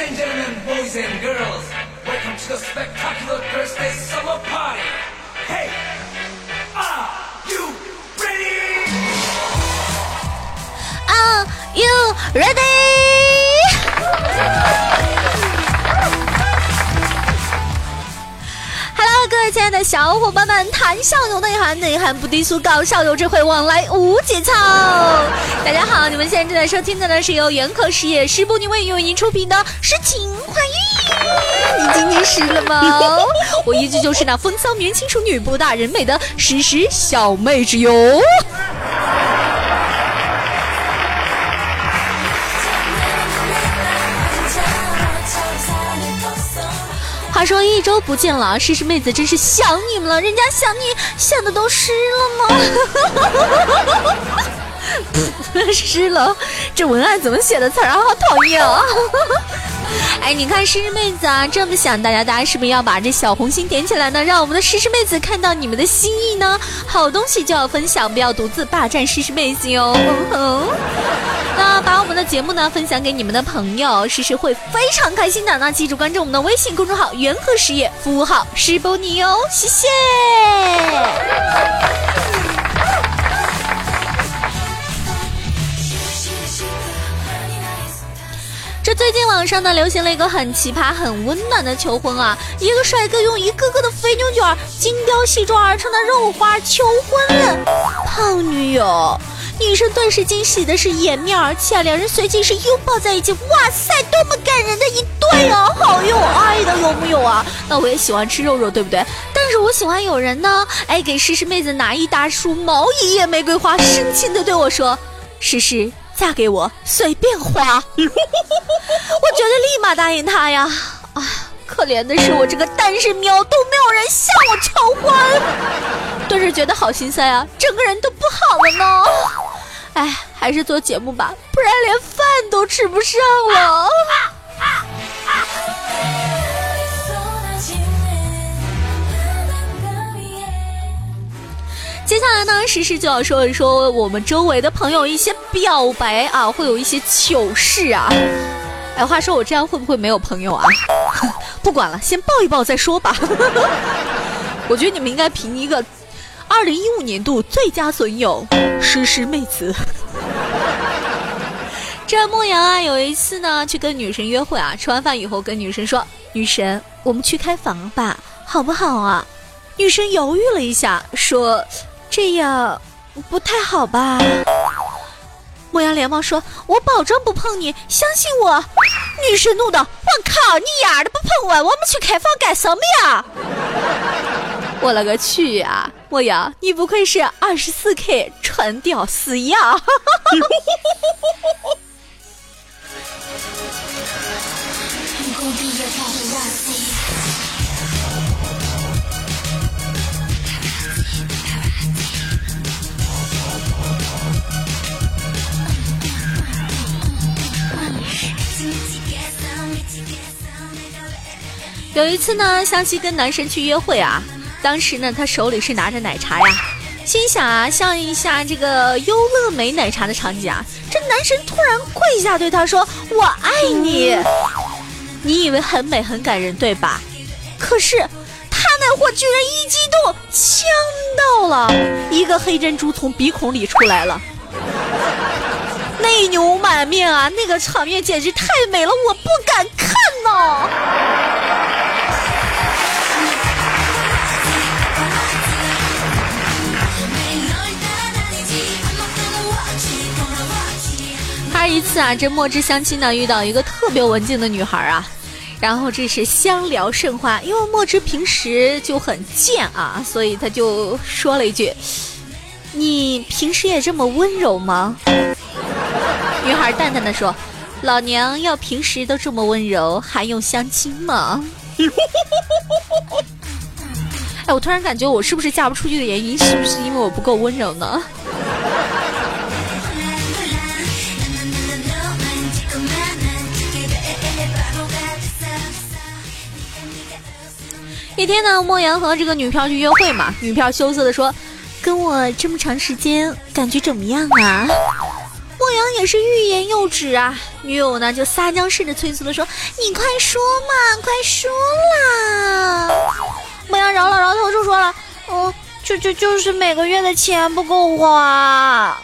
and gentlemen, boys and girls, welcome to the spectacular Thursday summer party. Hey, are you ready? Are you ready？Hello，位亲爱的小伙伴们，谈笑有内涵，内涵不低俗，搞笑有智慧，往来无节操。大家好，你们现在正在收听的呢是由元科实业十步女为为您出品的《诗情画意》。你今天湿了吗？我依旧就是那风骚年轻熟女，不大人美的诗诗小妹纸哟。话说一周不见了，诗诗妹子真是想你们了，人家想你想的都湿了吗？湿了，这文案怎么写的词儿啊？好讨厌啊！哎，你看诗诗妹子啊，这么想大家，大家是不是要把这小红心点起来呢？让我们的诗诗妹子看到你们的心意呢？好东西就要分享，不要独自霸占诗诗妹子哟。把我们的节目呢分享给你们的朋友，诗诗会非常开心的。那记住关注我们的微信公众号“元和实业”，服务号诗波你哦，谢谢。这最近网上呢流行了一个很奇葩、很温暖的求婚啊！一个帅哥用一个个的肥牛卷、精雕细琢而成的肉花求婚了胖女友，女生顿时惊喜的是掩面而泣啊！两人随即是拥抱在一起，哇塞，多么感人的一对啊！好有爱的，有木有啊？那我也喜欢吃肉肉，对不对？但是我喜欢有人呢，哎，给诗诗妹子拿一大束毛一叶玫瑰花，深情的对我说：“诗诗。”嫁给我，随便花，我觉得立马答应他呀！啊，可怜的是我这个单身喵，都没有人向我求婚，顿时觉得好心塞啊，整个人都不好了呢。哎，还是做节目吧，不然连饭都吃不上了。接下来呢，诗诗就要说一说我们周围的朋友一些表白啊，会有一些糗事啊。哎，话说我这样会不会没有朋友啊？不管了，先抱一抱再说吧。我觉得你们应该评一个二零一五年度最佳损友，诗诗妹子。这莫阳啊，有一次呢去跟女神约会啊，吃完饭以后跟女神说：“女神，我们去开房吧，好不好啊？”女神犹豫了一下，说。这样不太好吧？莫阳连忙说：“我保证不碰你，相信我。”女神怒道：“我靠，你丫的不碰我，我们去开房干什么呀？”我勒个去呀！莫阳，你不愧是二十四 K 纯屌丝呀！有一次呢，湘西跟男神去约会啊，当时呢，他手里是拿着奶茶呀，心想啊，像一下这个优乐美奶茶的场景啊，这男神突然跪下对他说：“我爱你。”你以为很美很感人对吧？可是他那货居然一激动呛到了，一个黑珍珠从鼻孔里出来了，泪流满面啊，那个场面简直太美了，我不敢看呐。这一次啊，这墨汁相亲呢遇到一个特别文静的女孩啊，然后这是相聊甚欢，因为墨汁平时就很贱啊，所以他就说了一句：“你平时也这么温柔吗？” 女孩淡淡的说：“老娘要平时都这么温柔，还用相亲吗？” 哎，我突然感觉我是不是嫁不出去的原因，是不是因为我不够温柔呢？一天呢，莫言和这个女票去约会嘛，女票羞涩的说：“跟我这么长时间，感觉怎么样啊？”莫阳也是欲言又止啊，女友呢就撒娇似的催促的说：“你快说嘛，快说啦！”莫阳摇了摇头就说了：“嗯，就就就是每个月的钱不够花。”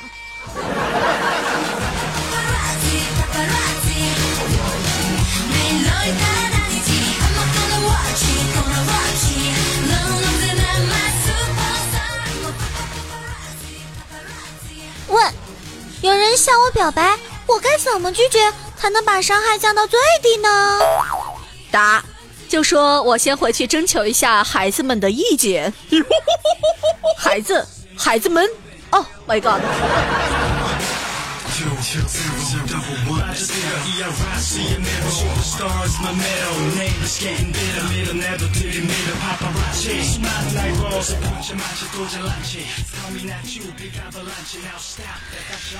向我表白，我该怎么拒绝才能把伤害降到最低呢？答：就说我先回去征求一下孩子们的意见。孩子，孩子们，Oh my！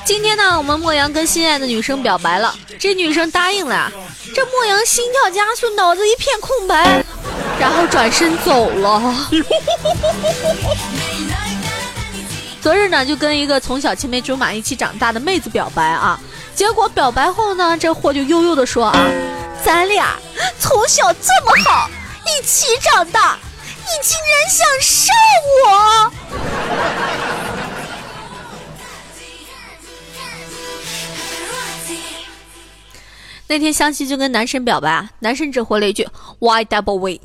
今天呢，我们莫阳跟心爱的女生表白了，这女生答应了呀。这莫阳心跳加速，脑子一片空白，然后转身走了。昨日呢，就跟一个从小青梅竹马一起长大的妹子表白啊，结果表白后呢，这货就悠悠的说啊，咱俩从小这么好，一起长大，你竟然想杀我！那天湘西就跟男神表白，男神只回了一句 Why double way？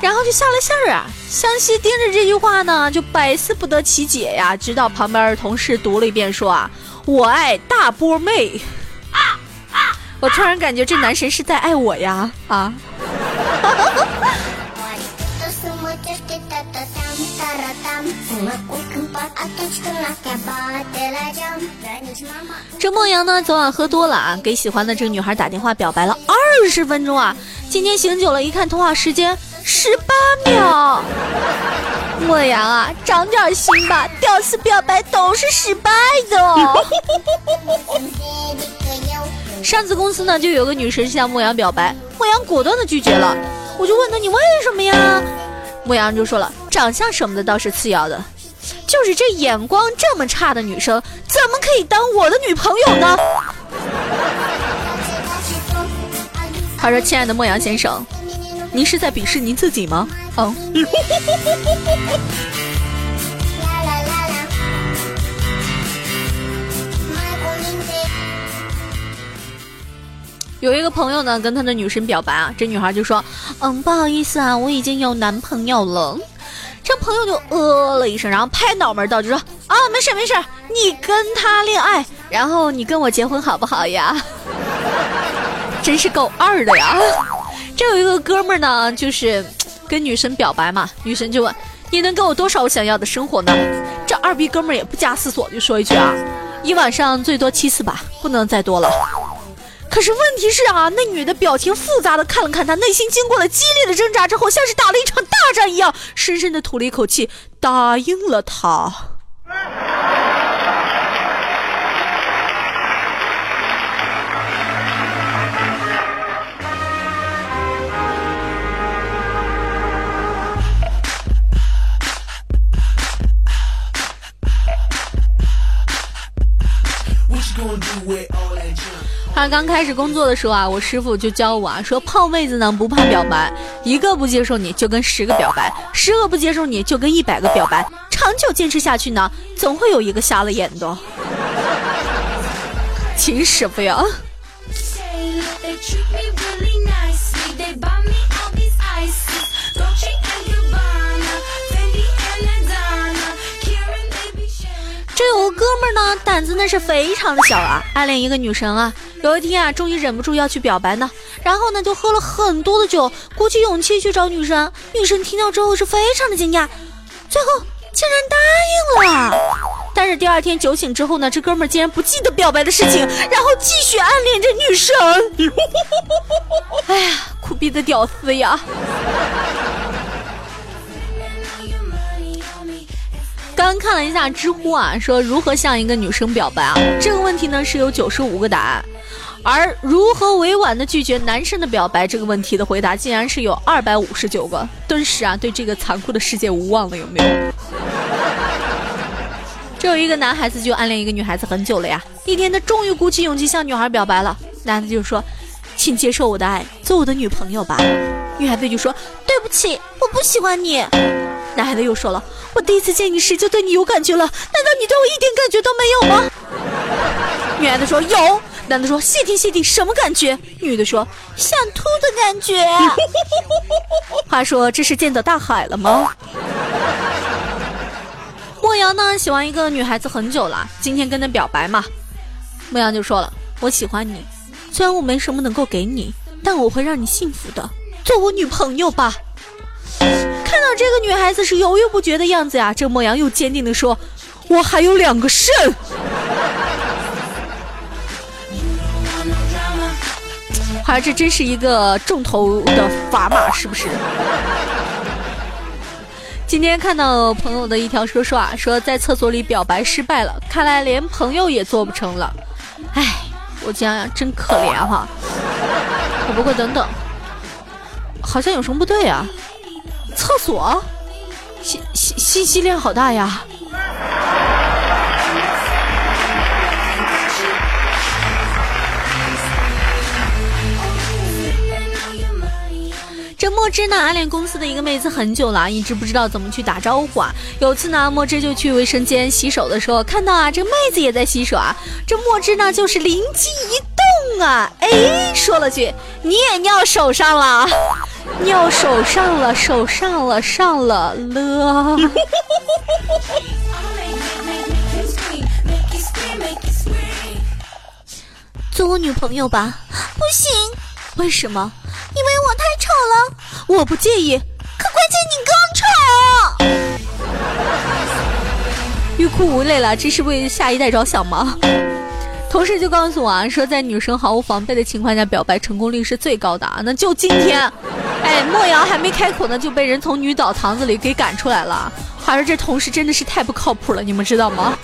然后就下了线儿啊！湘西盯着这句话呢，就百思不得其解呀。直到旁边的同事读了一遍，说啊，我爱大波妹。我突然感觉这男神是在爱我呀！啊！这莫阳呢，昨晚喝多了啊，给喜欢的这个女孩打电话表白了二十分钟啊。今天醒酒了，一看通话时间十八秒。莫阳啊，长点心吧，屌丝表白都是失败的。上次公司呢，就有个女神向莫阳表白，莫阳果断的拒绝了。我就问他你为什么呀？莫阳就说了，长相什么的倒是次要的，就是这眼光这么差的女生，怎么可以当我的女朋友呢？他说：“亲爱的莫阳先生，您是在鄙视您自己吗？”嗯。有一个朋友呢，跟他的女神表白啊，这女孩就说：“嗯，不好意思啊，我已经有男朋友了。”这朋友就呃了一声，然后拍脑门道就说：“啊，没事没事，你跟他恋爱，然后你跟我结婚好不好呀？” 真是够二的呀！这有一个哥们儿呢，就是跟女神表白嘛，女神就问：“你能给我多少我想要的生活呢？”这二逼哥们儿也不加思索就说一句啊：“一晚上最多七次吧，不能再多了。”可是问题是啊，那女的表情复杂的看了看他，内心经过了激烈的挣扎之后，像是打了一场大战一样，深深的吐了一口气，答应了他。刚开始工作的时候啊，我师傅就教我啊，说泡妹子呢不怕表白，一个不接受你就跟十个表白，十个不接受你就跟一百个表白，长久坚持下去呢，总会有一个瞎了眼的。秦师傅呀。这有个哥们儿呢，胆子那是非常的小啊，暗恋一个女神啊。有一天啊，终于忍不住要去表白呢，然后呢就喝了很多的酒，鼓起勇气去找女神。女神听到之后是非常的惊讶，最后竟然答应了。但是第二天酒醒之后呢，这哥们儿竟然不记得表白的事情，然后继续暗恋着女神。哎呀，苦逼的屌丝呀！刚看了一下知乎啊，说如何向一个女生表白啊？这个问题呢是有九十五个答案，而如何委婉的拒绝男生的表白这个问题的回答竟然是有二百五十九个。顿时啊，对这个残酷的世界无望了，有没有？这有一个男孩子就暗恋一个女孩子很久了呀，一天他终于鼓起勇气向女孩表白了。男的就说：“请接受我的爱，做我的女朋友吧。”女孩子就说：“对不起，我不喜欢你。”男孩子又说了：“我第一次见你时就对你有感觉了，难道你对我一点感觉都没有吗？”女孩子说：“有。”男的说：“谢天谢地，什么感觉？”女的说：“想吐的感觉。”话说这是见到大海了吗？莫阳呢喜欢一个女孩子很久了，今天跟她表白嘛，莫阳就说了：“我喜欢你，虽然我没什么能够给你，但我会让你幸福的，做我女朋友吧。”看到这个女孩子是犹豫不决的样子呀，这莫阳又坚定的说：“我还有两个肾。”这真是一个重头的砝码，是不是？今天看到朋友的一条说说啊，说在厕所里表白失败了，看来连朋友也做不成了。哎，我讲讲真可怜哈。不过等等，好像有什么不对啊？厕所，信信信息量好大呀。这墨汁呢，暗恋公司的一个妹子很久了，一直不知道怎么去打招呼啊。有次呢，墨汁就去卫生间洗手的时候，看到啊，这妹子也在洗手啊。这墨汁呢，就是灵机一动啊，哎，说了句：“你也尿手上了，尿手上了，手上了，上了了。”做我女朋友吧？不行，为什么？好了，我不介意。可关键你更丑。欲哭无泪了，这是为下一代着想吗？同事就告诉我啊，说在女生毫无防备的情况下表白成功率是最高的啊。那就今天，哎，莫瑶还没开口呢，就被人从女澡堂子里给赶出来了。还是这同事真的是太不靠谱了，你们知道吗？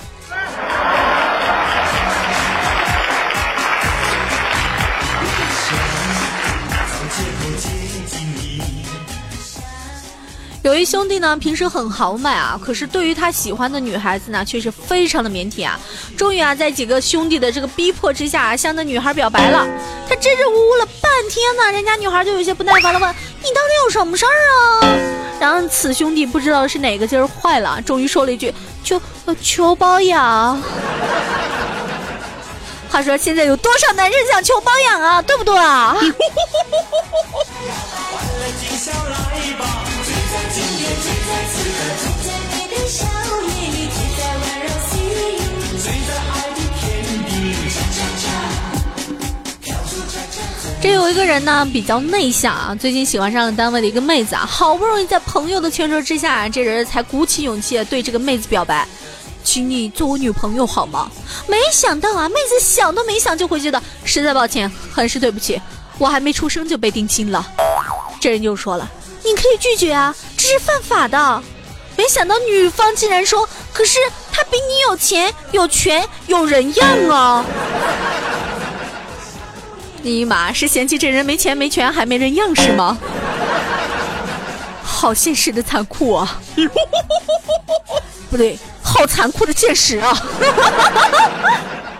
有一兄弟呢，平时很豪迈啊，可是对于他喜欢的女孩子呢，却是非常的腼腆啊。终于啊，在几个兄弟的这个逼迫之下，向那女孩表白了。他支支吾吾了半天呢，人家女孩就有些不耐烦了，问：“你到底有什么事儿啊？”然后此兄弟不知道是哪个劲儿坏了，终于说了一句：“求求包养。”话说现在有多少男人想求包养啊？对不对啊？这有一个人呢，比较内向啊，最近喜欢上了单位的一个妹子啊，好不容易在朋友的劝说之下，这人才鼓起勇气对这个妹子表白，请你做我女朋友好吗？没想到啊，妹子想都没想就回绝的，实在抱歉，很是对不起，我还没出生就被定亲了。这人就说了，你可以拒绝啊，这是犯法的。没想到女方竟然说，可是他比你有钱、有权、有人样啊。尼玛是嫌弃这人没钱没权还没人样是吗？好现实的残酷啊！不对，好残酷的现实啊！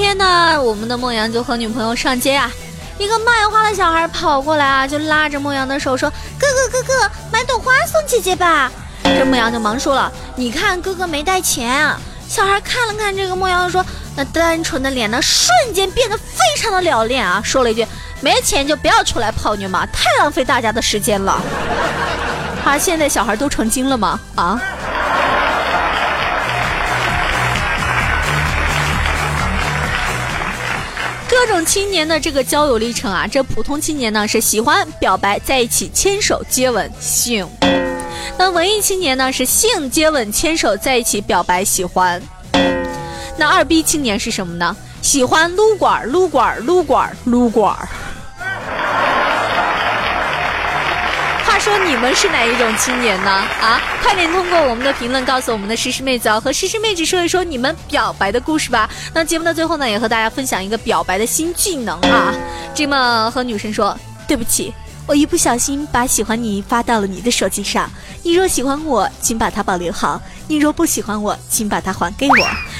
天呢，我们的梦阳就和女朋友上街啊。一个卖花的小孩跑过来啊，就拉着牧羊的手说：“哥哥哥哥，买朵花送姐姐吧。”这牧羊就忙说了：“你看哥哥没带钱。”啊。”小孩看了看这个牧羊，说：“那单纯的脸呢，瞬间变得非常的 lão 练啊，说了一句：没钱就不要出来泡妞嘛，太浪费大家的时间了。”他现在小孩都成精了吗？啊？这种青年的这个交友历程啊，这普通青年呢是喜欢表白在一起牵手接吻性，那文艺青年呢是性接吻牵手在一起表白喜欢，那二逼青年是什么呢？喜欢撸管撸管撸管撸管。说你们是哪一种青年呢？啊，快点通过我们的评论告诉我们的诗诗妹子哦，和诗诗妹子说一说你们表白的故事吧。那节目的最后呢，也和大家分享一个表白的新技能啊。这么和女生说，对不起。我一不小心把喜欢你发到了你的手机上，你若喜欢我，请把它保留好；你若不喜欢我，请把它还给我。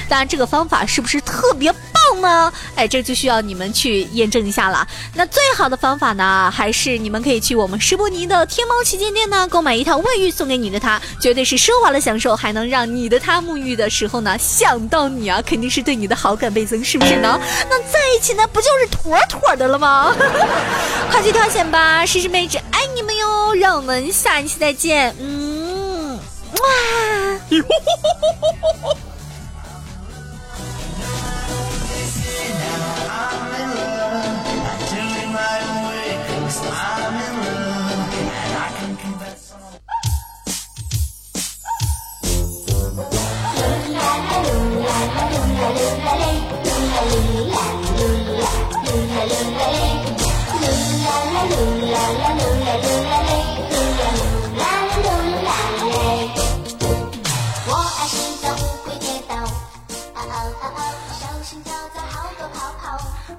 当然，这个方法是不是特别棒呢？哎，这就需要你们去验证一下了。那最好的方法呢，还是你们可以去我们施波尼的天猫旗舰店呢，购买一套卫浴送给你的他，绝对是奢华的享受，还能让你的他沐浴的时候呢想到你啊，肯定是对你的好感倍增，是不是呢？那在一起呢，不就是妥妥的了吗？快去挑选吧！诗诗妹纸爱你们哟，让我们下一期再见。嗯，哇。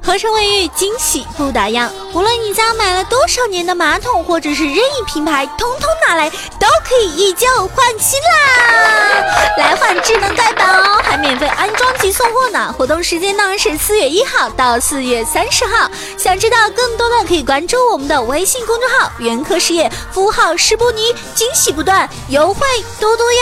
合成卫浴，惊喜不打烊。无论你家买了多少年的马桶，或者是任意品牌，通通拿来都可以以旧换新啦！来换智能盖板哦，还免费安装及送货呢。活动时间呢是四月一号到四月三十号。想知道更多的，可以关注我们的微信公众号“元科事业”，服务号施布尼，惊喜不断，优惠多多哟。